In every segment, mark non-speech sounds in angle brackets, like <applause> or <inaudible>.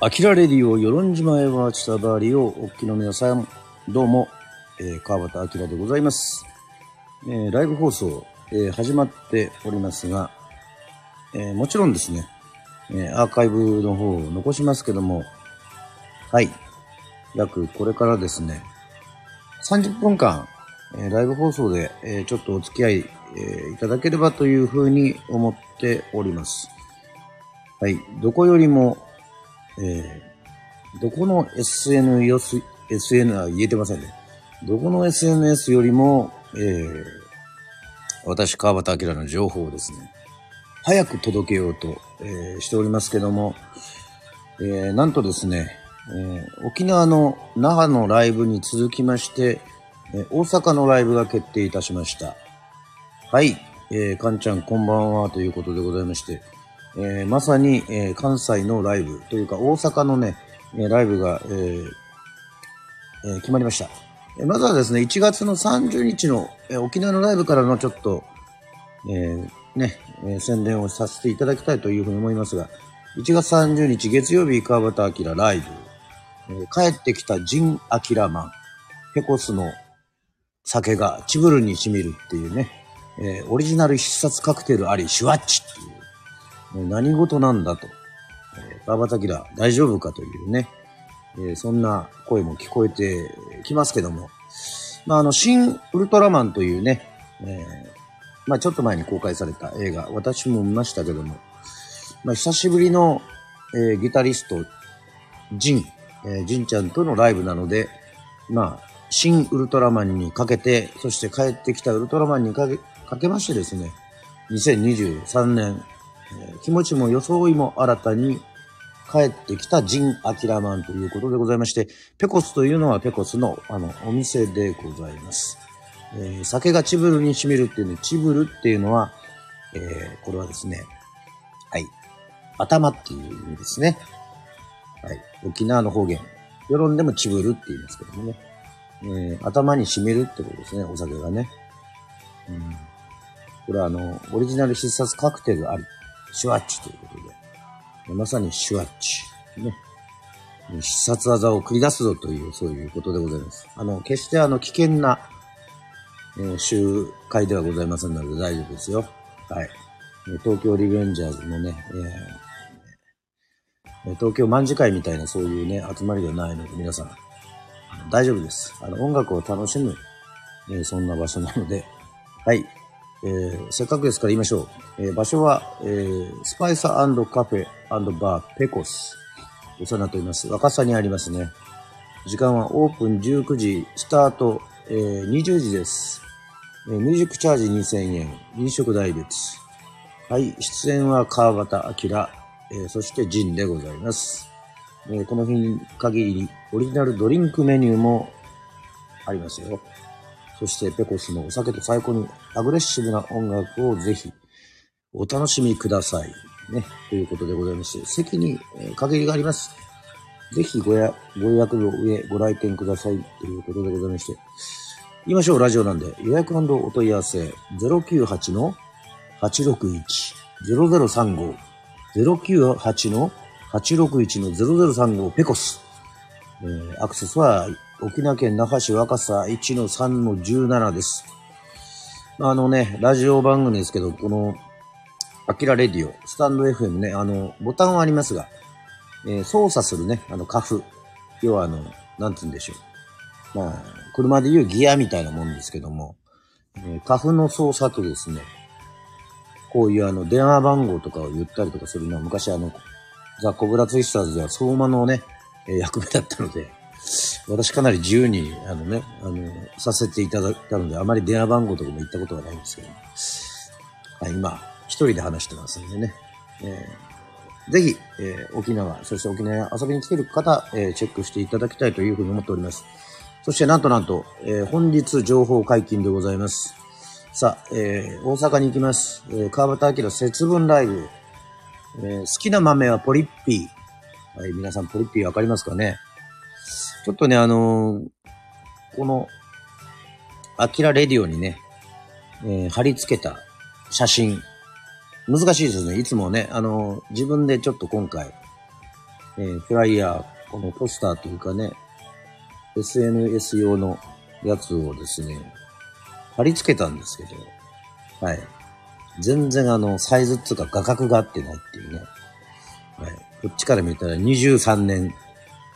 アキラレディオ、与論島へは千田バリをお聞きの皆さん、どうも、えー、川端明でございます。えーライブ放送、えー始まっておりますが、えもちろんですね、えアーカイブの方を残しますけども、はい、約これからですね、30分間、えライブ放送で、えちょっとお付き合い、えいただければというふうに思っております。はい、どこよりも、えーどこの SNS、SN は言えてませんね。どこの SNS よりも、えー私、川端明の情報をですね、早く届けようと、えーしておりますけども、えーなんとですね、えー沖縄の那覇のライブに続きまして、えー大阪のライブが決定いたしました。はい、えー、かんちゃんこんばんはということでございまして、えーまさに、えー関西のライブというか大阪のね、えライブが、えーえ決まりました。えまずはですね、1月の30日の、え沖縄のライブからのちょっと、えね、え宣伝をさせていただきたいというふうに思いますが、1月30日月曜日川端明ライブ、え帰ってきたジン・アキラマン、ペコスの酒がチブルに染みるっていうね、えオリジナル必殺カクテルあり、シュワッチっていう、えー何事なんだと、えー、川端明大丈夫かというね、えーそんな声も聞こえてきますけども、まあ、あの、新ウルトラマンというね、えーまあ、ちょっと前に公開された映画、私も見ましたけども、まあ、久しぶりの、えーギタリスト、ジン、えージンちゃんとのライブなので、まあ、新ウルトラマンにかけて、そして帰ってきたウルトラマンにかけ、かけましてですね、2023年、え気持ちも装いも新たに帰ってきたジン・アキラマンということでございまして、ペコスというのはペコスのあのお店でございます。えー酒がチブルに染みるっていうね、チブルっていうのは、えーこれはですね、はい、頭っていう意味ですね。はい、沖縄の方言。世論でもチブルって言いますけどもね。えー頭に染みるってことですね、お酒がね。うん、これはあの、オリジナル必殺カクテルあり、シュワッチということで。まさにシュワッチ。ね。必殺技を繰り出すぞという、そういうことでございます。あの、決してあの、危険な、えー集会ではございませんので大丈夫ですよ。はい。東京リベンジャーズのね、えー東京卍会みたいなそういうね、集まりではないので、皆さん、大丈夫です。あの、音楽を楽しむ、えーそんな場所なので、はい。えーせっかくですから言いましょう。えー場所は、えースパイサカフェバーペコス。お世話になっております。若狭にありますね。時間はオープン19時、スタート、えー20時です。えーミュージックチャージ2000円、飲食代別。はい、出演は川端明、えーそしてジンでございます。えーこの日に限り、オリジナルドリンクメニューもありますよ。そしてペコスのお酒と最高にアグレッシブな音楽をぜひお楽しみください。ね。ということでございまして、席に限りがあります。ぜひごやご予約の上ご来店ください。ということでございまして。言いましょう、ラジオなんで。予約お問い合わせ、098の861-0035-098-861-0035ペコス。えーアクセスは沖縄県那覇市若狭1の3の17です。あのね、ラジオ番組ですけど、この、アキラレディオ、スタンド FM ね、あの、ボタンはありますが、えー操作するね、あの、カフ。要はあの、なんつうんでしょう。まあ、車でいうギアみたいなもんですけども、えーカフの操作とですね、こういうあの、電話番号とかを言ったりとかするのは、昔あの、ザ・コブラツイスターズでは相馬のね、えー役目だったので、私かなり自由に、あのね、あの、させていただいたので、あまり電話番号とかも言ったことはないんですけど、はい、今、一人で話してますんでね、えーぜひ、えー沖縄、そして沖縄遊びに来てる方、えーチェックしていただきたいというふうに思っております。そしてなんとなんと、えー本日情報解禁でございます。さあ、えー大阪に行きます。えー川端明節分ライブ。えー好きな豆はポリッピー。はい、皆さんポリッピーわかりますかね？ちょっとね、あのーこの、アキラレディオにね、えー貼り付けた写真。難しいですね。いつもね、あのー自分でちょっと今回、えー、フライヤー、このポスターというかね、SNS 用のやつをですね、貼り付けたんですけど、はい。全然あの、サイズっていうか画角が合ってないっていうね。はい。こっちから見たら23年、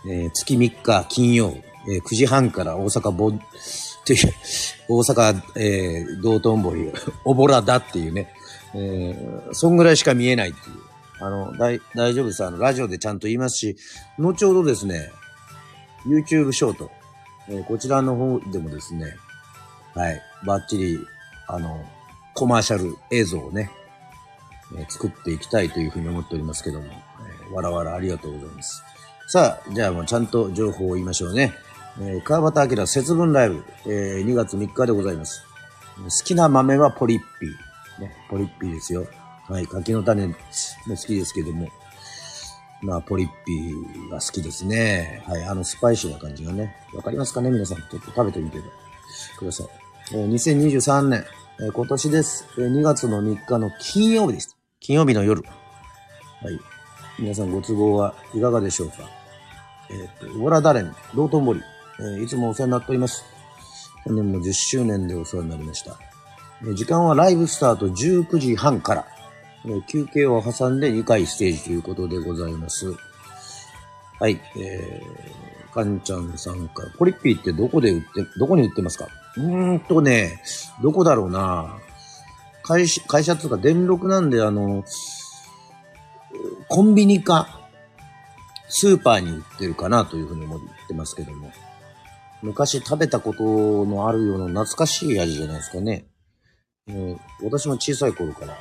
えー、月3日金曜、えー、9時半から大阪ぼ、<laughs> っていう、大阪、えー、道頓堀、<laughs> おぼらだっていうね、えー、そんぐらいしか見えないっていう。あの、大、大丈夫です。あの、ラジオでちゃんと言いますし、後ほどですね、YouTube ショート、えー、こちらの方でもですね、はい、バッチリ、あの、コマーシャル映像をね、えー、作っていきたいというふうに思っておりますけども、えー、わらわらありがとうございます。さあ、じゃあもうちゃんと情報を言いましょうね。えー、川端明節分ライブ、えー、2月3日でございます。好きな豆はポリッピー。ね、ポリッピーですよ。はい、柿の種も好きですけども。まあ、ポリッピーが好きですね。はい、あのスパイシーな感じがね。わかりますかね？皆さん。ちょっと食べてみてください。えー、2023年、えー、今年です。えー、2月の3日の金曜日です。金曜日の夜。はい。皆さんご都合はいかがでしょうか？えっ、ー、と、ウォラダレン、道頓堀、えー、いつもお世話になっております。本年も10周年でお世話になりました。え、時間はライブスタート19時半から、え、休憩を挟んで2回ステージということでございます。はい、えー、かんちゃんさんから、ポリッピーってどこで売って、どこに売ってますか？うーんとね、どこだろうな会社、会社っていうか電力なんで、あの、コンビニか、スーパーに売ってるかなというふうに思ってますけども。昔食べたことのあるような懐かしい味じゃないですかね。えー、私も小さい頃から、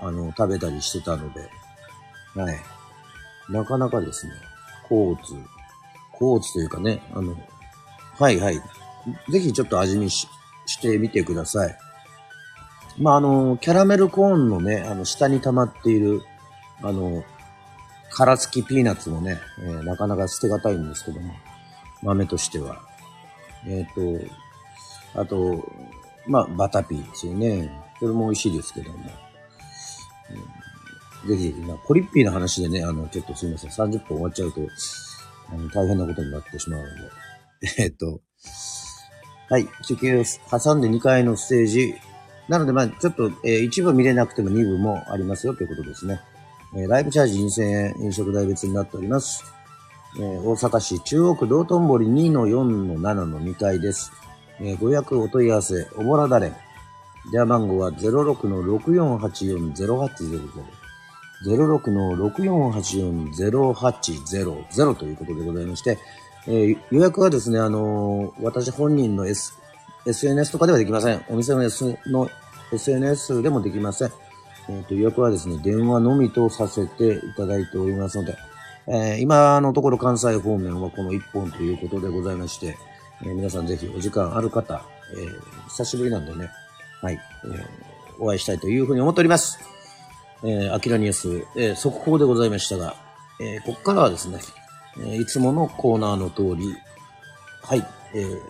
あの、食べたりしてたので、はい。なかなかですね、コーツ、コーツというかね、あの、はいはい。ぜひちょっと味見ししてみてください。まあ、あの、キャラメルコーンのね、あの、下に溜まっている、あの、殻付きピーナッツもね、えー、なかなか捨てがたいんですけども、豆としては。えっ、ー、と、あと、まあ、バタピーですよね。それも美味しいですけども。ぜひ、まあ、ポリッピーの話でね、あの、ちょっとすいません。30分終わっちゃうと、あの大変なことになってしまうので。<laughs> えっ、と、はい。中継を挟んで2回のステージ。なので、まあちょっと、えー、一部見れなくても2部もありますよということですね。えー、ライブチャージ2000円、飲食代別になっております。えー、大阪市中央区道頓堀2-4-7の2階です。えー、ご予約お問い合わせ、おぼらだれ。電話番号は06-6484-0800。06-6484-0800ということでございまして、えー、予約はですね、あのー、私本人の、S、SNS とかではできません。お店の S の SNS でもできません。えーと、予約はですね、電話のみとさせていただいておりますので、えー、今のところ関西方面はこの1本ということでございまして、えー、皆さんぜひお時間ある方、えー、久しぶりなんでね、はい、えー、お会いしたいというふうに思っております。えー、アキラニュース、えー、速報でございましたが、えー、ここからはですね、えー、いつものコーナーの通り、はい、えー、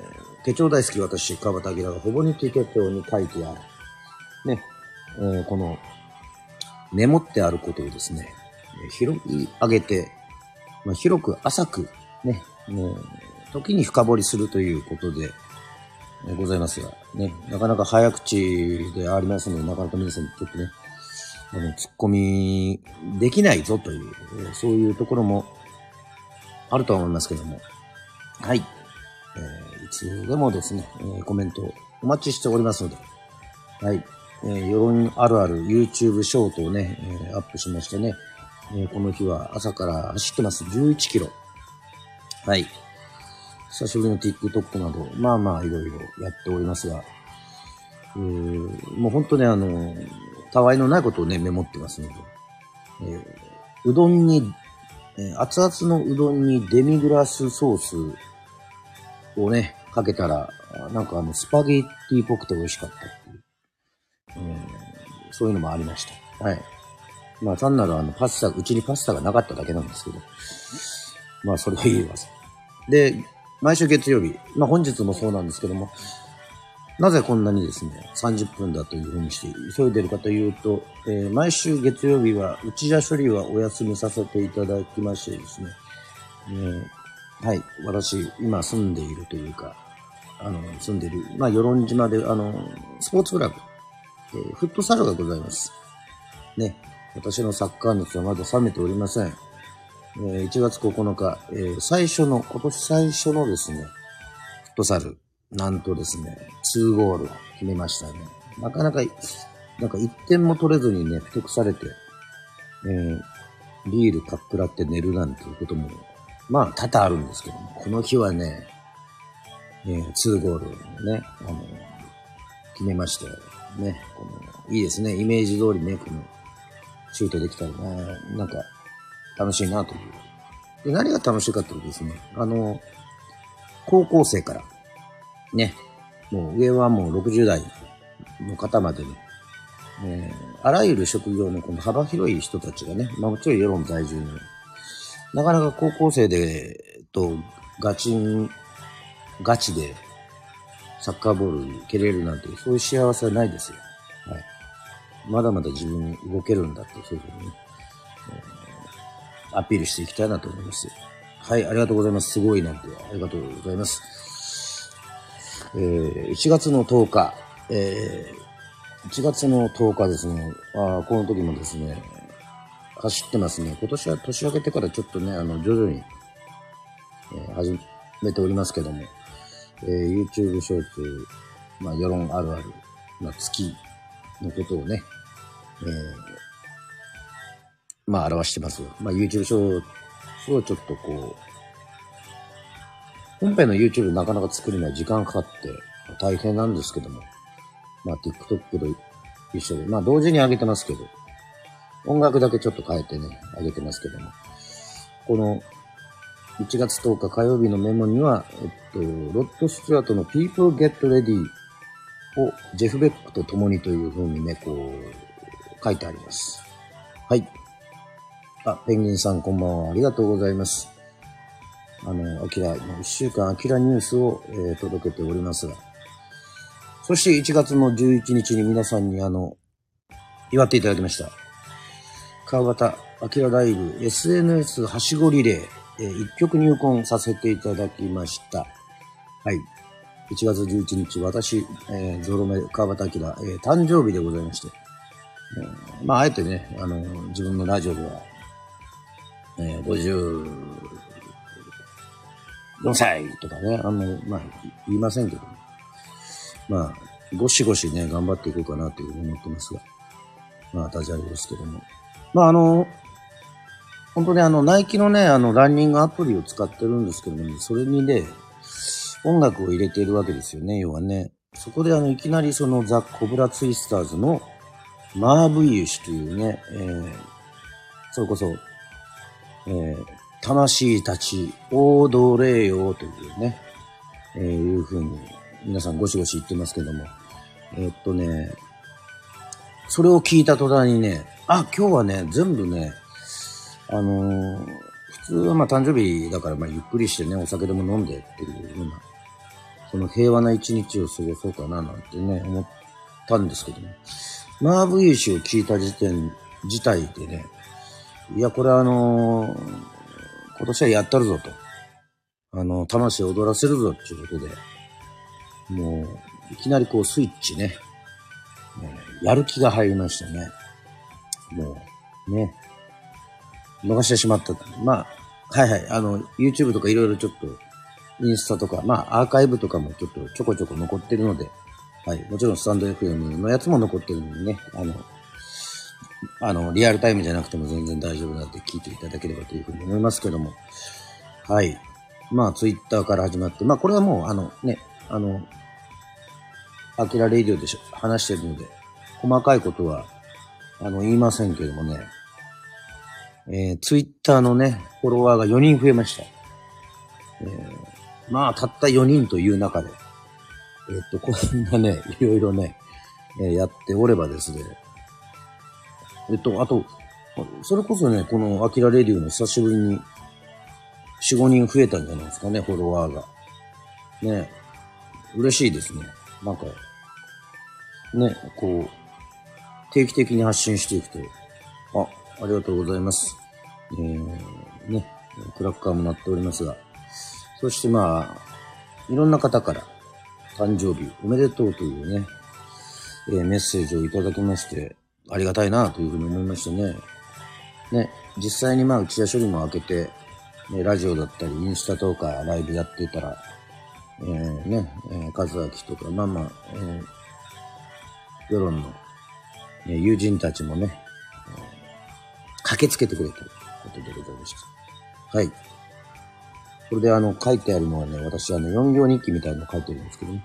手帳大好き私、川端明がほぼ日記手帳に書いてある、ね、えー、このメモってあることをですね、広い上げて、まあ、広く浅く、ね、もう、時に深掘りするということで、えございますが、ね、なかなか早口でありますので、なかなか皆さんちょっとね、あの、突っ込みできないぞという、そういうところもあるとは思いますけども、はい。えー、いつでもですね、コメントお待ちしておりますので、はい。えー、世論あるある YouTube ショートをね、えー、アップしましてね、えー、この日は朝から走ってます。11キロ。はい。久しぶりの TikTok など、まあまあいろいろやっておりますが、えー、もう本当ね、あの、たわいのないことをね、メモってますので、えー、うどんに、えー、熱々のうどんにデミグラスソースをね、かけたら、なんかあの、スパゲッティっぽくて美味しかった。そういうのもありました。はい。まあ単なるあのパスタ、うちにパスタがなかっただけなんですけど。まあそれは言えます。で、毎週月曜日、まあ本日もそうなんですけども、なぜこんなにですね、30分だというふうにして急いでるかというと、えー、毎週月曜日は内田処理はお休みさせていただきましてですね、えー、はい、私、今住んでいるというか、あの、住んでいる、まあ、与論島で、あの、スポーツクラブ、えー、フットサルがございます。ね、私のサッカー熱はまだ冷めておりません。えー、1月9日、えー、最初の、今年最初のですね、フットサル、なんとですね、2ゴール決めましたね。なかなか、なんか1点も取れずにね、不得されて、えー、ビールかっくらって寝るなんていうことも、まあ多々あるんですけども、この日はね、えー、2ゴールね、あの、決めまして、ね、この、いいですね、イメージ通りね、この、シュートできたらね、なんか、楽しいなという。で、何が楽しいかっていうとですね、あの、高校生から、ね、もう上はもう60代の方までに、えー、あらゆる職業のこの幅広い人たちがね、まあもちろん世論在住の、なかなか高校生で、と、ガチン、ガチで、サッカーボールに蹴れるなんて、そういう幸せはないですよ。はい。まだまだ自分に動けるんだって、そういうふうにね、えー、アピールしていきたいなと思います。はい、ありがとうございます。すごいなんて、ありがとうございます。えー、1月の10日、えー、1月の10日ですね、あこの時もですね、走ってますね。今年は年明けてからちょっとね、あの、徐々に、えー、始めておりますけども、えー、YouTube ショーツ、まあ、世論あるある、まあ、月のことをね、えー、まあ、表してます。まあ、YouTube ショーツをちょっとこう、本編の YouTube なかなか作るには時間かかって大変なんですけども、まあ TikTok と一緒で、まあ同時に上げてますけど、音楽だけちょっと変えてね、上げてますけども、この1月10日火曜日のメモには、えっと、ロッド・スチュアートの People Get Ready をジェフ・ベックと共にという風にね、こう、書いてあります。はい。あ、ペンギンさんこんばんは。ありがとうございます。あの、アキラ、1週間アキラニュースを、えー、届けておりますが、そして1月の11日に皆さんにあの、祝っていただきました。川端明ライブ SNS はしごリレー、えー、1曲入魂させていただきました。はい。1月11日、私、えー、ゾロ目川端明、えー、誕生日でございまして、えー、まあ、あえてね、あの、自分のラジオでは、えー、54歳とかね、あんま、あ、言いませんけど、まあ、ゴシゴシね、頑張っていこうかなというふうに思ってますが、まあ、ダジャレですけども。まあ、あの、本当にあの、ナイキのね、あの、ランニングアプリを使ってるんですけども、それにね、音楽を入れているわけですよね、要はね。そこであの、いきなりそのザ・コブラツイスターズのマーブイユシというね、えー、それこそ、えー、魂たち踊れよというね、えー、いうふうに皆さんゴシゴシ言ってますけども、えー、っとね、それを聞いた途端にね、あ、今日はね、全部ね、あのー、普通はまあ誕生日だからまあゆっくりしてね、お酒でも飲んでっていうふうな、その平和な一日を過ごそうかななんてね、思ったんですけども、マーブイーシを聞いた時点自体でね、いや、これあのー今年はやったるぞと。あの、魂を踊らせるぞっていうことで、もう、いきなりこうスイッチね、えやる気が入りましたね。もう、ね、逃してしまった。まあ、はいはい、あの、YouTube とかいろいろちょっと、インスタとか、まあ、アーカイブとかもちょっとちょこちょこ残ってるので、はい、もちろんスタンド FM のやつも残ってるのでね、あの、あの、リアルタイムじゃなくても全然大丈夫なので聞いていただければというふうに思いますけども。はい。まあ、ツイッターから始まって、まあ、これはもう、あの、ね、あの、アキラレイディオで話してるので、細かいことは、あの、言いませんけどもね、えー、ツイッターのね、フォロワーが4人増えました。えー、まあ、たった4人という中で、えー、っと、こんなね、<laughs> いろいろね、えー、やっておればですね、えっと、あと、それこそね、このアキラレディオの久しぶりに4、5人増えたんじゃないですかね、フォロワーが。ね嬉しいですね。なんか、ね、こう、定期的に発信していくと、あ、ありがとうございます。えー、ね、クラッカーも鳴っておりますが、そしてまあ、いろんな方から、誕生日おめでとうというね、えーメッセージをいただきまして、ありがたいなというふうに思いましたね。ね、実際にまあ、打ち出処理も開けて、ね、ラジオだったり、インスタとかライブやってたら、えー、ね、えー、和明とか、まあまあ、えー、世論の、ね、友人たちもね、駆けつけてくれということでございました。はい。これであの、書いてあるのはね、私あの、4行日記みたいなの書いてるんですけどね。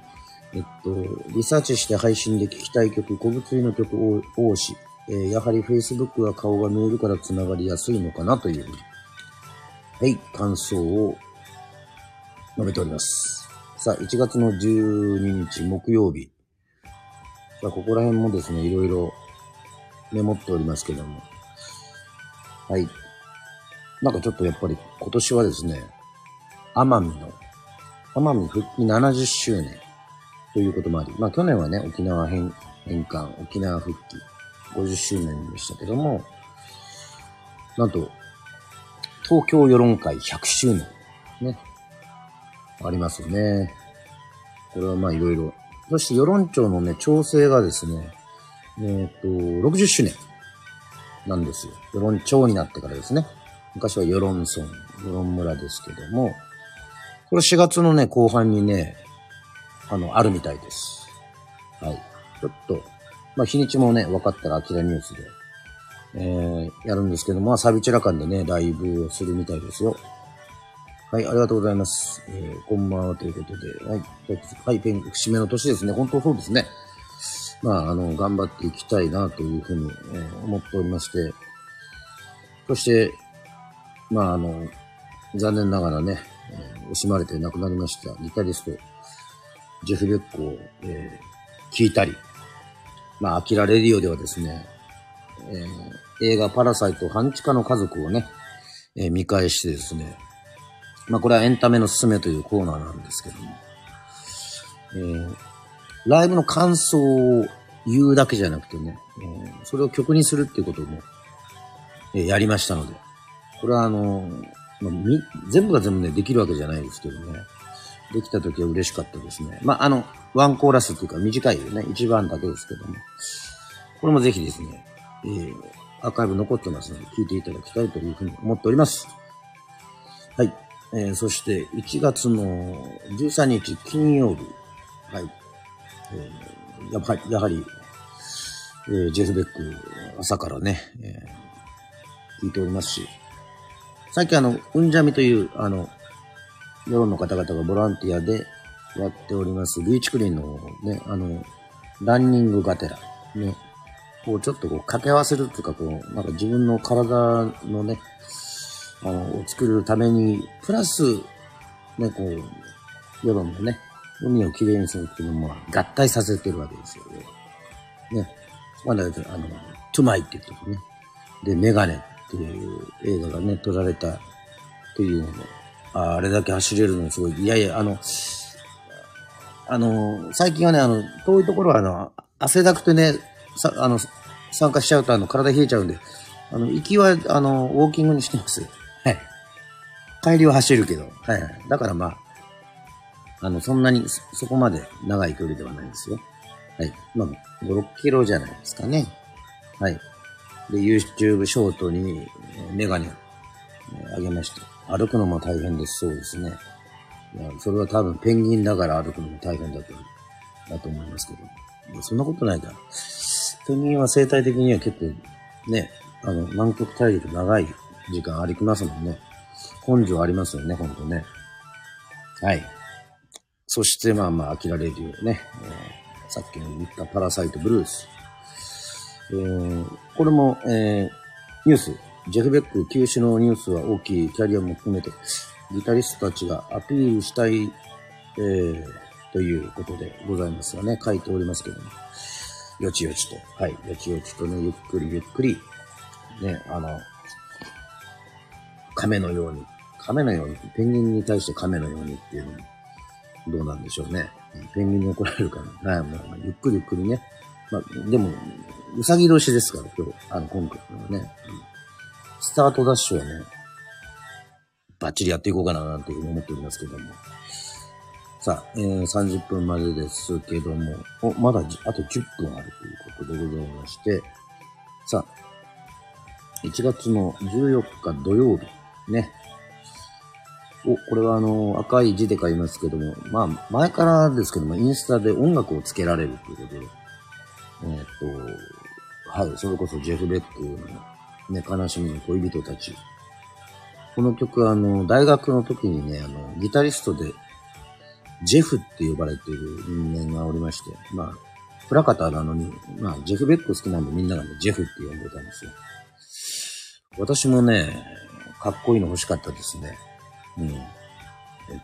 えっと、リサーチして配信で聞きたい曲、小物入の曲を多し、えーやはり Facebook は顔が見えるから繋がりやすいのかなという、はい、感想を述べております。さあ、1月の12日木曜日。さあ、ここら辺もですね、いろいろメモっておりますけども。はい。なんかちょっとやっぱり今年はですね、奄美の、奄美復帰70周年ということもあり、まあ去年はね、沖縄返返還、沖縄復帰50周年でしたけども、なんと、東京世論会100周年、ね、ありますよね。これはまあいろいろ。そして世論庁のね、調整がですね、えっ、と、60周年なんですよ。世論庁になってからですね。昔は世論村、世論村ですけども、これ4月のね、後半にね、あの、あるみたいです。はい。ちょっと、まあ日にちもね、分かったらアキラニュースで、えー、やるんですけども、まあサビチラ感でね、ライブをするみたいですよ。はい、ありがとうございます。えー、こんばんはということで、はい、はい、ペン、節目の年ですね。本当そうですね。まあ、あの、頑張っていきたいなというふうに、え思っておりまして、そして、まあ、あの、残念ながらね、え惜しまれて亡くなりましたギタリスト、ジェフ・ベックを、えー聞いたり、まあ、アキラレディオではですね、えー映画パラサイト半地下の家族をね、えー見返してですね、まあ、これはエンタメのすすめというコーナーなんですけども、えーライブの感想を言うだけじゃなくてね、えそれを曲にするっていうことも、えやりましたので、これはあの、まあみ全部が全部ね、できるわけじゃないですけどね、できた時は嬉しかったですね。まあ、あの、ワンコーラスっていうか短いよね、一番だけですけども、これもぜひですね、えーアーカイブ残ってますので、聞いていただきたいというふうに思っております。はい。えーそして、1月の13日金曜日。はい。えーやはり、やはり、えージェフ・ベック、朝からね、えー聞いておりますし、さっきあの、うんじゃみという、あの、世論の方々がボランティアでやっております、ビーチクリーンのね、あの、ランニングがてら、ね、こうちょっとこう掛け合わせるっていうか、こう、なんか自分の体のね、あの、を作るために、プラス、ね、こう、世論のね、海をきれいにするっていうのも合体させてるわけですよね。ね。まだ、あの、トゥマイって言ってるね。で、メガネっていう映画がね、撮られたっていうのも、ああれだけ走れるのすごい。いやいや、あの、あの、最近はね、あの、遠いところは、あの、汗だくてね、さ、あの、参加しちゃうと、あの、体冷えちゃうんで、あの、行きは、あの、ウォーキングにしてます。はい。帰りは走るけど、はいはい。だからまあ、あの、そんなに、そそこまで長い距離ではないんですよ。はい。まあ、5、6キロじゃないですかね。はい。で、YouTube ショートに、メガネをあげました。歩くのも大変です。そうですね。いや、それは多分ペンギンだから歩くのも大変だと、だと思いますけど。そんなことないから。ペンギンは生態的には結構、ね、あの、南極大陸長い時間歩きますもんね。根性ありますよね、ほんとね。はい。そして、まあまあ、アキラレディオね。えーさっきの言ったパラサイトブルース。えーこれも、えーニュース。ジェフ・ベック休止のニュースは大きいキャリアも含めて、ギタリストたちがアピールしたい、えーということでございますがね、書いておりますけども。よちよちと。はい。よちよちとね、ゆっくりゆっくり、ね、あの、亀のように、亀のように、ペンギンに対して亀のようにっていうのも、どうなんでしょうね。ペンギンに怒られるから、はい、もうゆっくりゆっくりね、まあ、でも、うさぎ年ですから、今日、あの、今回のね、うんスタートダッシュはね、バッチリやっていこうかな、なんていうふうに思っておりますけども。さあ、えー、30分までですけども、お、まだあと10分あるということでございまして、さあ、1月の14日土曜日、ね。お、これはあの、赤い字で書いますけども、まあ、前からですけども、インスタで音楽をつけられるということで、えっ、と、はい、それこそジェフ・ベックのね、悲しみの恋人たち。この曲あの、大学の時にね、あの、ギタリストで、ジェフって呼ばれている人間がおりまして、まあ、プラカタなのに、まあ、ジェフ・ベック好きなんでみんながね、ジェフって呼んでたんですよ。私もね、かっこいいの欲しかったですね。うん。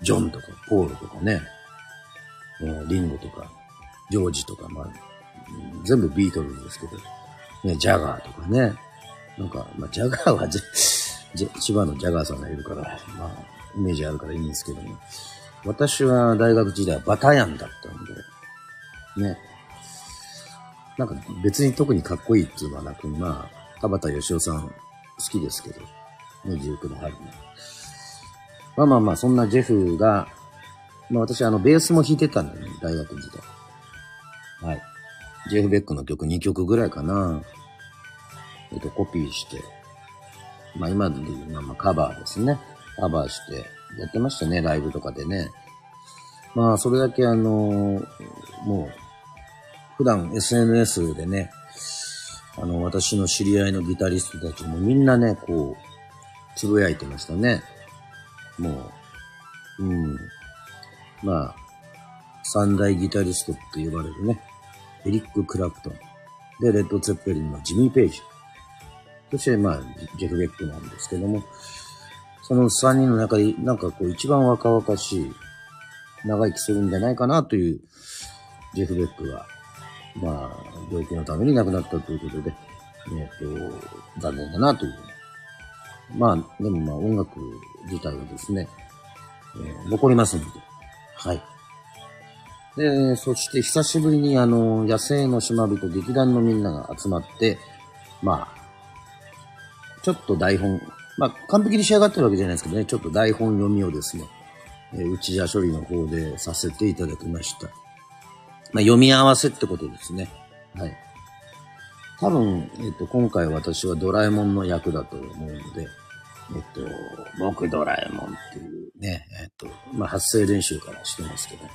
ジョンとか、ポールとかね、えー、リンゴとか、ジョージとか、まあ、全部ビートルズですけど、ね、ジャガーとかね。なんか、まあ、ジャガーはジ <laughs> 千葉のジャガーさんがいるから、まあ、イメージあるからいいんですけども、私は大学時代はバタヤンだったんで、ね。なんか別に特にかっこいいっていうのはなく、まあ、田畑義雄さん好きですけど、ね、19の春の。まあまあまあ、そんなジェフが、まあ私あの、ベースも弾いてたんだよね、大学時代。はい。ジェフ・ベックの曲2曲ぐらいかな。えっと、コピーして、まあ今で言う、まあカバーですね。カバーしてやってましたね、ライブとかでね。まあそれだけあの、もう、普段 SNS でね、あの、私の知り合いのギタリストたちもみんなね、こう、つぶやいてましたね。もう、うん。まあ、三大ギタリストって呼ばれるね、エリック・クラプトン。で、レッド・ツェッペリンのジミー・ペイジ。そして、まあ、ジェフ・ベックなんですけども、その3人の中で、なんかこう、一番若々しい、長生きするんじゃないかなという、ジェフ・ベックが、まあ、病気のために亡くなったということで、えっ、と、残念だなという。まあ、でもまあ、音楽自体はですね、えー、残りますので、はい。で、そして久しぶりにあの、野生の島人劇団のみんなが集まって、まあ、ちょっと台本、まあ、完璧に仕上がってるわけじゃないですけどね、ちょっと台本読みをですね、えー、内茶処理の方でさせていただきました。まあ、読み合わせってことですね。はい。多分、えっ、と、今回私はドラえもんの役だと思うので、えっと、僕ドラえもんっていうね、えっと、まあ、発声練習からしてますけど、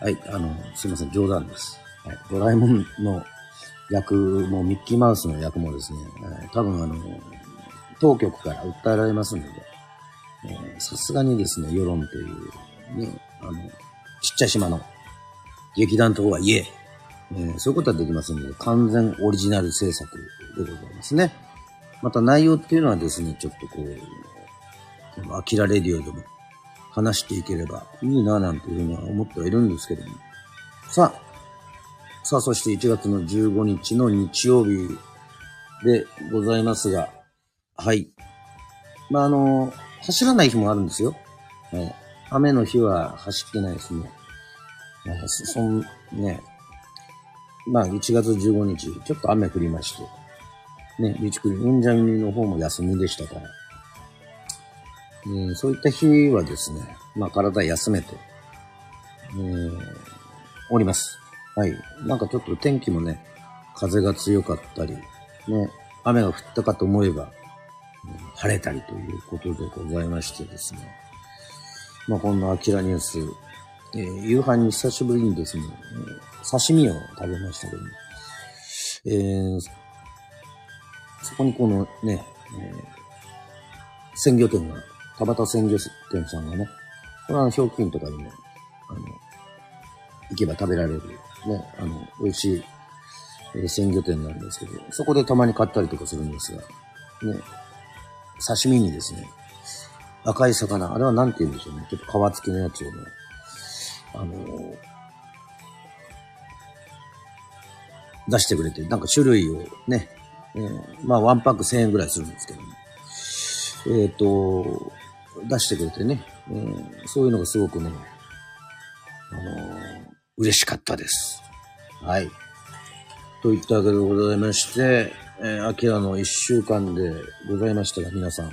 はい、あの、すいません、冗談です。はい、ドラえもんの役も、ミッキーマウスの役もですね、えー、多分あの、当局から訴えられますので、さすがにですね、世論という、ね、あの、ちっちゃい島の劇団とはいえ、えー、そういうことはできませんので、完全オリジナル制作でございますね。また内容っていうのはですね、ちょっとこう、アキラレディオでも話していければいいななんていうふうには思ってはいるんですけども。さあ、さあ、そして1月の15日の日曜日でございますが、はい。まあ、あの、走らない日もあるんですよ。はい。雨の日は走ってないですね。そん、ね。まあ、1月15日、ちょっと雨降りまして。ね、備蓄うんじゃみの方も休みでしたから。えそういった日はですね、まあ、体休めて、えー、おります。はい。なんかちょっと天気もね、風が強かったり、ね、雨が降ったかと思えば、晴れたりということでございましてですね。まあ、こんなアキラニュース、えー、夕飯に久しぶりにですね、刺身を食べましたけど、えー、そこにこのね、えー、鮮魚店が、田端鮮魚店さんがね、これはひょうきんとかにも、あの、行けば食べられるね、あの、美味しい、えー、鮮魚店なんですけど、そこでたまに買ったりとかするんですが、ね、刺身にですね、赤い魚、あれは何て言うんでしょうね。ちょっと皮付きのやつをね、あのー、出してくれて、なんか種類をね、えー、まあワンパック1000円ぐらいするんですけども、えっ、ー、と、出してくれてね、えー、そういうのがすごくね、あのー嬉しかったです。はい。といったわけでございまして、えー、アキラの一週間でございましたが、皆さん、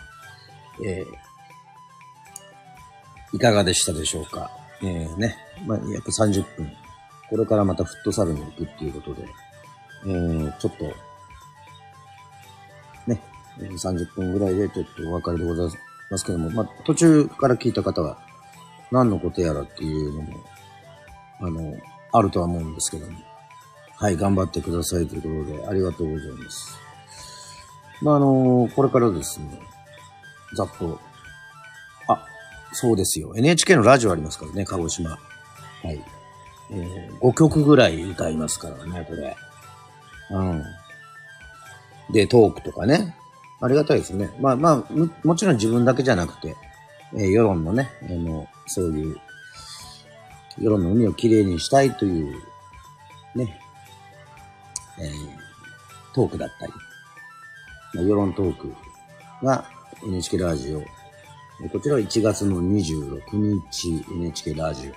えー、いかがでしたでしょうか？えー、ね、まあ、約30分。これからまたフットサルに行くっていうことで、えー、ちょっと、30分ぐらいでちょっとお別れでございますけども、まあ、途中から聞いた方は、何のことやらっていうのも、あの、あるとは思うんですけども、はい、頑張ってくださいということで、ありがとうございます。まあ、あの、これからですね、ざっと、あ、そうですよ。NHK のラジオありますからね、鹿児島。はい。えー、5曲ぐらい歌いますからね、これ。うん。で、トークとかね。ありがたいですね。まあまあ、ももちろん自分だけじゃなくて、えー世論のね、あの、そういう、世論の海をきれいにしたいという、ね、えートークだったり、まあ、世論トークが NHK ラジオ。こちらは1月の26日 NHK ラジオ。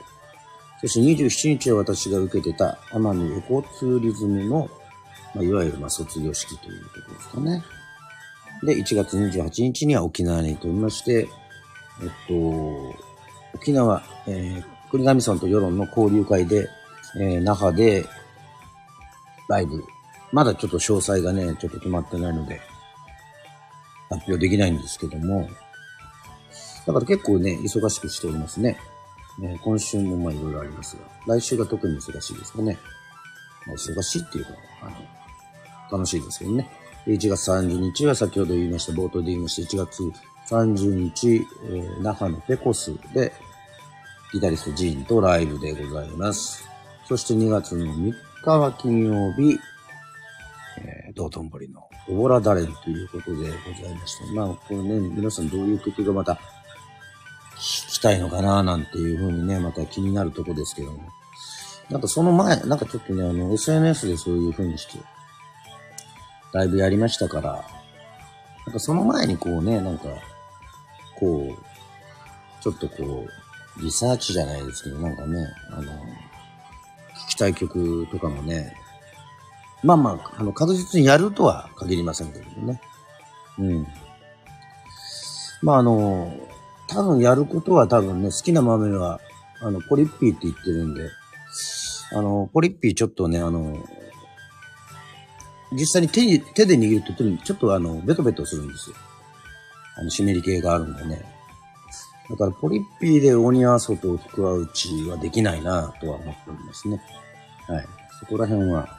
そして27日は私が受けてた奄美エコツーリズムの、まあ、いわゆるまあ卒業式ということですかね。で、1月28日には沖縄に飛びまして、えっと、沖縄、えー、国頭村と世論の交流会で、えー那覇で、ライブ。まだちょっと詳細がね、ちょっと決まってないので、発表できないんですけども、だから結構ね、忙しくしておりますね。ね今週もまあいろいろありますが、来週が特に忙しいですかね。まあ、忙しいっていうか、あの、楽しいですけどね。1月30日は先ほど言いました、冒頭で言いました、1月30日、えー那覇のペコスで、ギタリストジーンとライブでございます。そして2月の3日は金曜日、えー道頓堀のオボラダレンということでございまして、まあ、これね、皆さんどういう曲がまた聞きたいのかななんていうふうにね、また気になるとこですけども。なんかその前、なんかちょっとね、あの、SNS でそういうふうにして、ライブやりましたから、なんかその前にこうね、なんか、こう、ちょっとこう、リサーチじゃないですけど、なんかね、あの、聞きたい曲とかもね、まあまあ、あの、確実にやるとは限りませんけどね。うん。まああの、多分やることは多分ね、好きな豆は、あの、ポリッピーって言ってるんで、あの、ポリッピーちょっとね、あの、実際に手に、手で握るとちょっとあの、ベトベトするんですよ。あの、湿り気があるんでね。だから、ポリッピーでオニアソとクワウチはできないなとは思っておりますね。はい。そこら辺は、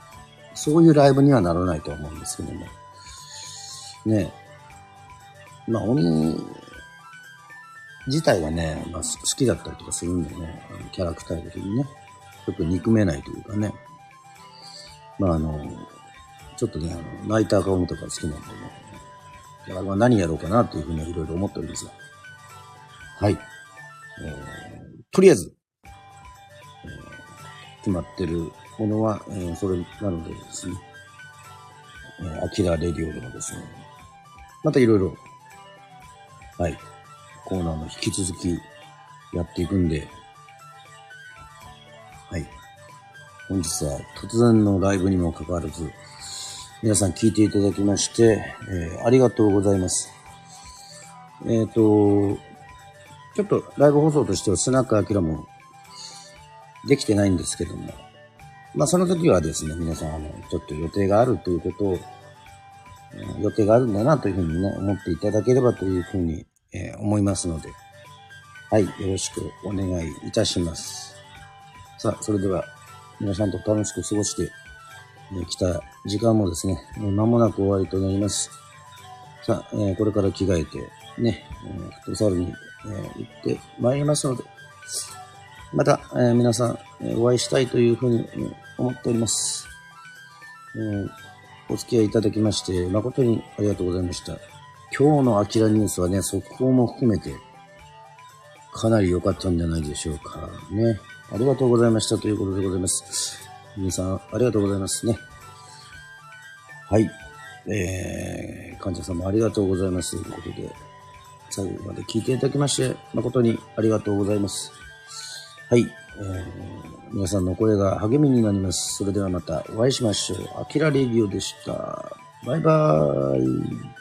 そういうライブにはならないと思うんですけども。ねまあ、鬼自体がね、まあ、好きだったりとかするんでね、あのキャラクター的にね、ちょっと憎めないというかね。まあ、あの、ちょっとね、あの、ライター顔とか好きなんでね、キャラは何やろうかなというふうにいろいろ思っておりますが。はい。えー、とりあえず、えー決まってるものは、えーそれなのでですね、えーアキラレディオでもですね、またいろいろ、はい、コーナーも引き続きやっていくんで、はい。本日は突然のライブにもかかわらず、皆さん聞いていただきまして、えーありがとうございます。えっ、と、ちょっとライブ放送としてはスナックアキラもできてないんですけども、まあその時はですね、皆さん、あの、ちょっと予定があるということを、予定があるんだなというふうにね、思っていただければというふうに、えー思いますので、はい、よろしくお願いいたします。さあ、それでは、皆さんと楽しく過ごして、来た時間もですね、間もなく終わりとなります。さあ、えーこれから着替えて、ね、フットサルに、えー行ってまいりますので、また、えー皆さん、えお会いしたいというふうにえ思っております。えーお付き合いいただきまして、誠にありがとうございました。今日のアキラニュースはね、速報も含めて、かなり良かったんじゃないでしょうか。ね。ありがとうございましたということでございます。皆さん、ありがとうございますね。はい。えー、患者様ありがとうございます。ということで、最後まで聞いていただきまして、誠にありがとうございます。はい。えー、皆さんの声が励みになります。それではまたお会いしましょう。アキラレディオでした。バイバーイ。